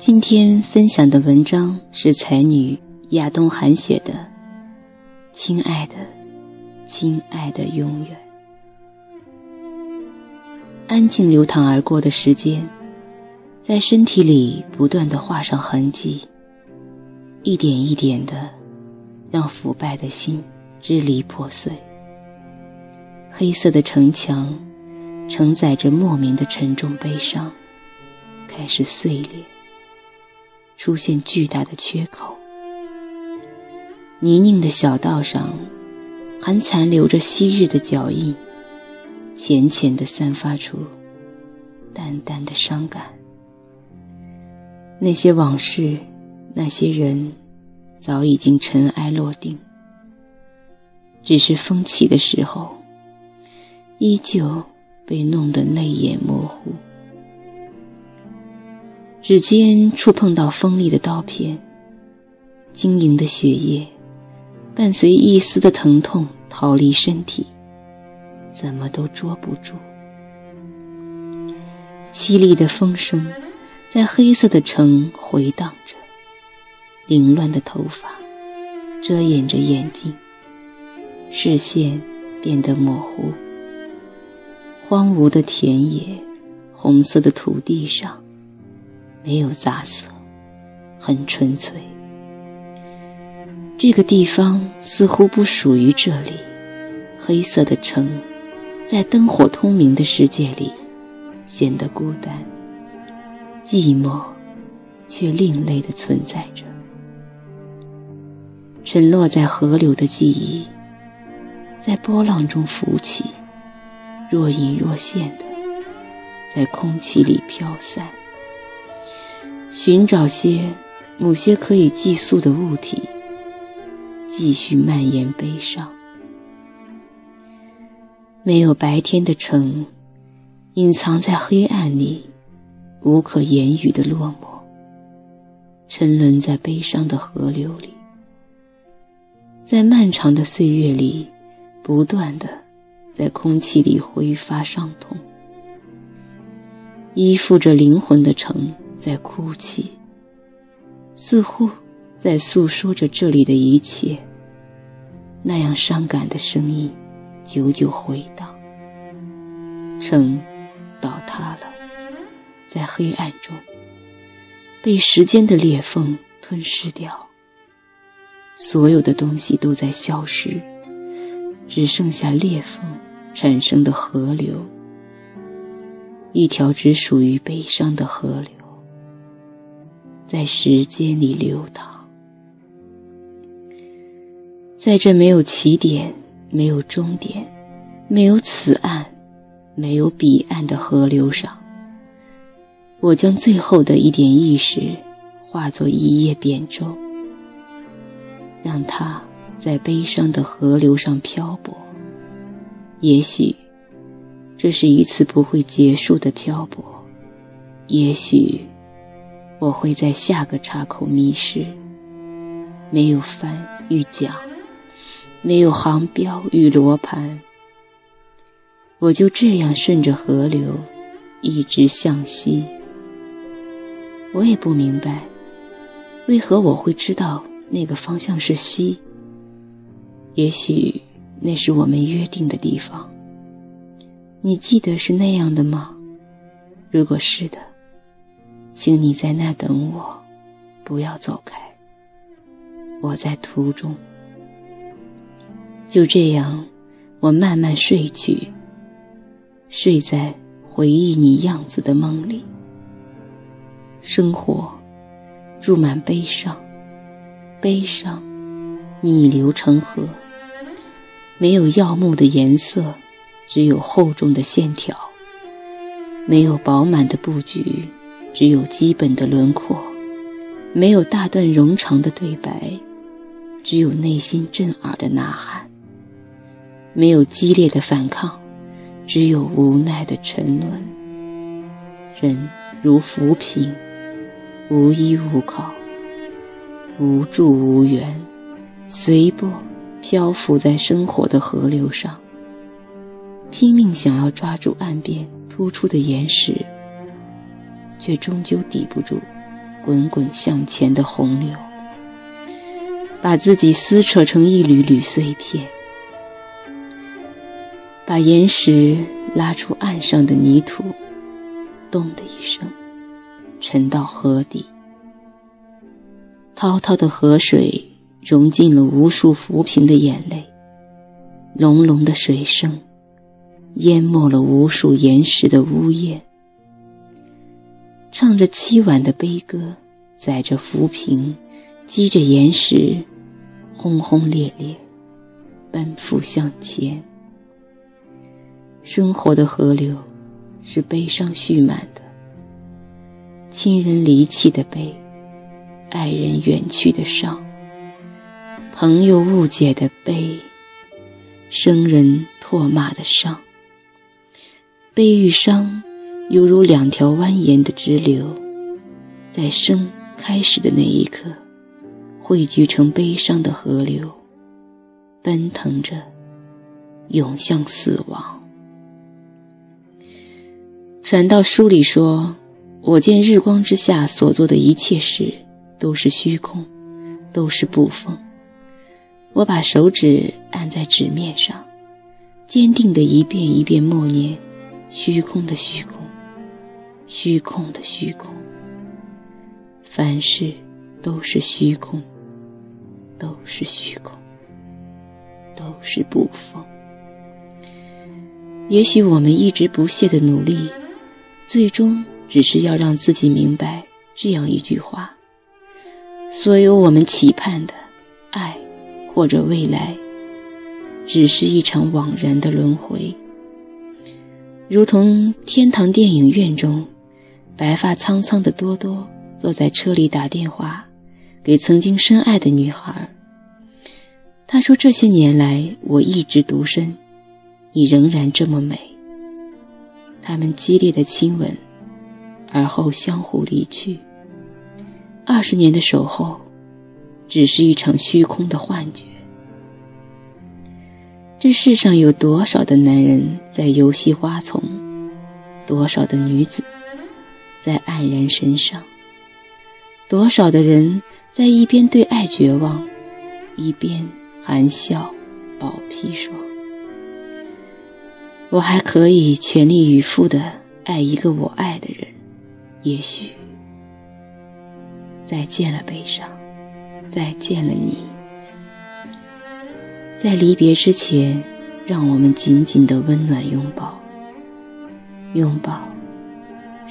今天分享的文章是才女亚东寒雪的《亲爱的，亲爱的，永远》。安静流淌而过的时间，在身体里不断的画上痕迹，一点一点的，让腐败的心支离破碎。黑色的城墙，承载着莫名的沉重悲伤，开始碎裂，出现巨大的缺口。泥泞的小道上，还残留着昔日的脚印。浅浅地散发出淡淡的伤感。那些往事，那些人，早已经尘埃落定。只是风起的时候，依旧被弄得泪眼模糊。指尖触碰到锋利的刀片，晶莹的血液，伴随一丝的疼痛逃离身体。怎么都捉不住。凄厉的风声在黑色的城回荡着，凌乱的头发遮掩着眼睛，视线变得模糊。荒芜的田野，红色的土地上没有杂色，很纯粹。这个地方似乎不属于这里，黑色的城。在灯火通明的世界里，显得孤单、寂寞，却另类的存在着。沉落在河流的记忆，在波浪中浮起，若隐若现的，在空气里飘散。寻找些某些可以寄宿的物体，继续蔓延悲伤。没有白天的城，隐藏在黑暗里，无可言语的落寞，沉沦在悲伤的河流里，在漫长的岁月里，不断的在空气里挥发伤痛。依附着灵魂的城在哭泣，似乎在诉说着这里的一切，那样伤感的声音。久久回荡，城倒塌了，在黑暗中被时间的裂缝吞噬掉。所有的东西都在消失，只剩下裂缝产生的河流，一条只属于悲伤的河流，在时间里流淌，在这没有起点。没有终点，没有此岸，没有彼岸的河流上，我将最后的一点意识化作一叶扁舟，让它在悲伤的河流上漂泊。也许，这是一次不会结束的漂泊；也许，我会在下个岔口迷失，没有帆与桨。没有航标与罗盘，我就这样顺着河流一直向西。我也不明白，为何我会知道那个方向是西。也许那是我们约定的地方。你记得是那样的吗？如果是的，请你在那等我，不要走开。我在途中。就这样，我慢慢睡去，睡在回忆你样子的梦里。生活注满悲伤，悲伤逆流成河，没有耀目的颜色，只有厚重的线条；没有饱满的布局，只有基本的轮廓；没有大段冗长的对白，只有内心震耳的呐喊。没有激烈的反抗，只有无奈的沉沦。人如浮萍，无依无靠，无助无援，随波漂浮在生活的河流上，拼命想要抓住岸边突出的岩石，却终究抵不住滚滚向前的洪流，把自己撕扯成一缕缕碎片，把岩石拉出岸上的泥土，咚的一声，沉到河底。滔滔的河水融进了无数浮萍的眼泪，隆隆的水声淹没了无数岩石的呜咽。唱着凄婉的悲歌，载着浮萍，击着岩石，轰轰烈烈，奔赴向前。生活的河流是悲伤蓄满的，亲人离弃的悲，爱人远去的伤，朋友误解的悲，生人唾骂的伤，悲与伤。犹如两条蜿蜒的支流，在生开始的那一刻，汇聚成悲伤的河流，奔腾着，涌向死亡。传道书里说：“我见日光之下所做的一切事，都是虚空，都是不风。”我把手指按在纸面上，坚定地一遍一遍默念：“虚空的虚空。”虚空的虚空，凡事都是虚空，都是虚空，都是不疯。也许我们一直不懈的努力，最终只是要让自己明白这样一句话：所有我们期盼的爱或者未来，只是一场枉然的轮回，如同天堂电影院中。白发苍苍的多多坐在车里打电话给曾经深爱的女孩。他说：“这些年来我一直独身，你仍然这么美。”他们激烈的亲吻，而后相互离去。二十年的守候，只是一场虚空的幻觉。这世上有多少的男人在游戏花丛，多少的女子？在黯然神伤，多少的人在一边对爱绝望，一边含笑保庇说：“我还可以全力以赴的爱一个我爱的人。”也许，再见了悲伤，再见了你。在离别之前，让我们紧紧的温暖拥抱，拥抱。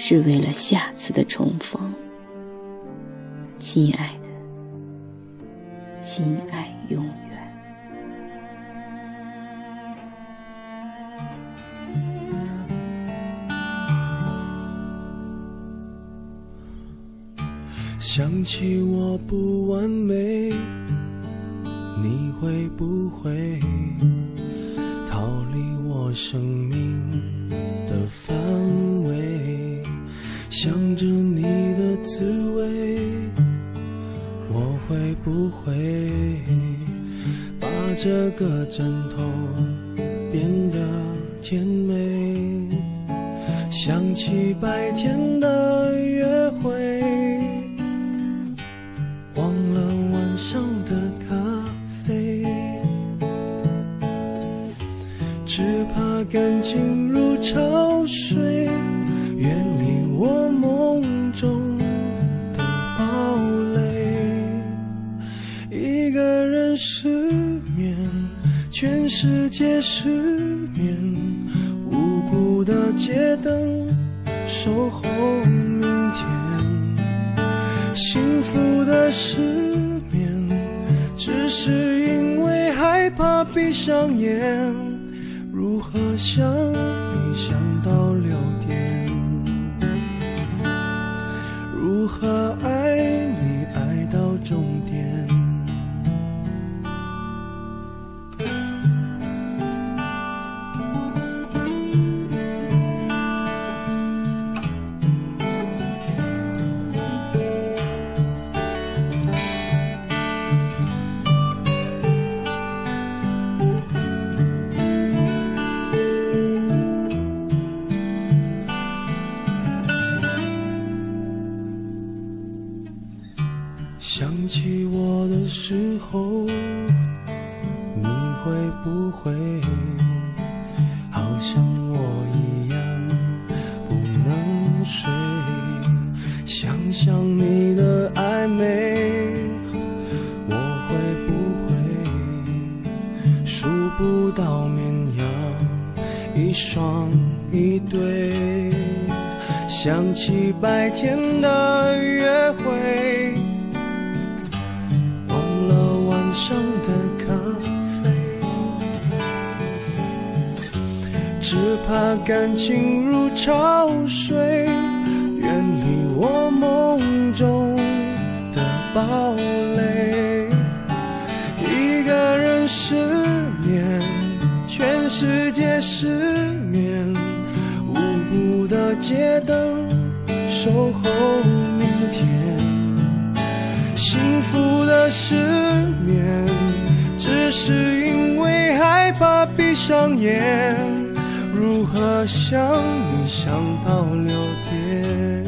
是为了下次的重逢，亲爱的，亲爱永远。想起我不完美，你会不会逃离我生命这个枕头变得甜美？想起白天失眠，无辜的街灯守候明天。幸福的失眠，只是因为害怕闭上眼。如何想你想到六点？如何到绵羊一双一对？想起白天的约会，忘了晚上的咖啡，只怕感情如潮水，远离我梦中的堡垒。失眠，无辜。的街灯守候明天，幸福的失眠，只是因为害怕闭上眼。如何想你想到六点？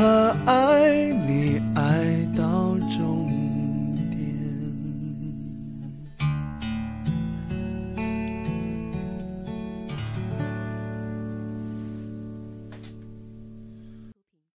如何爱你？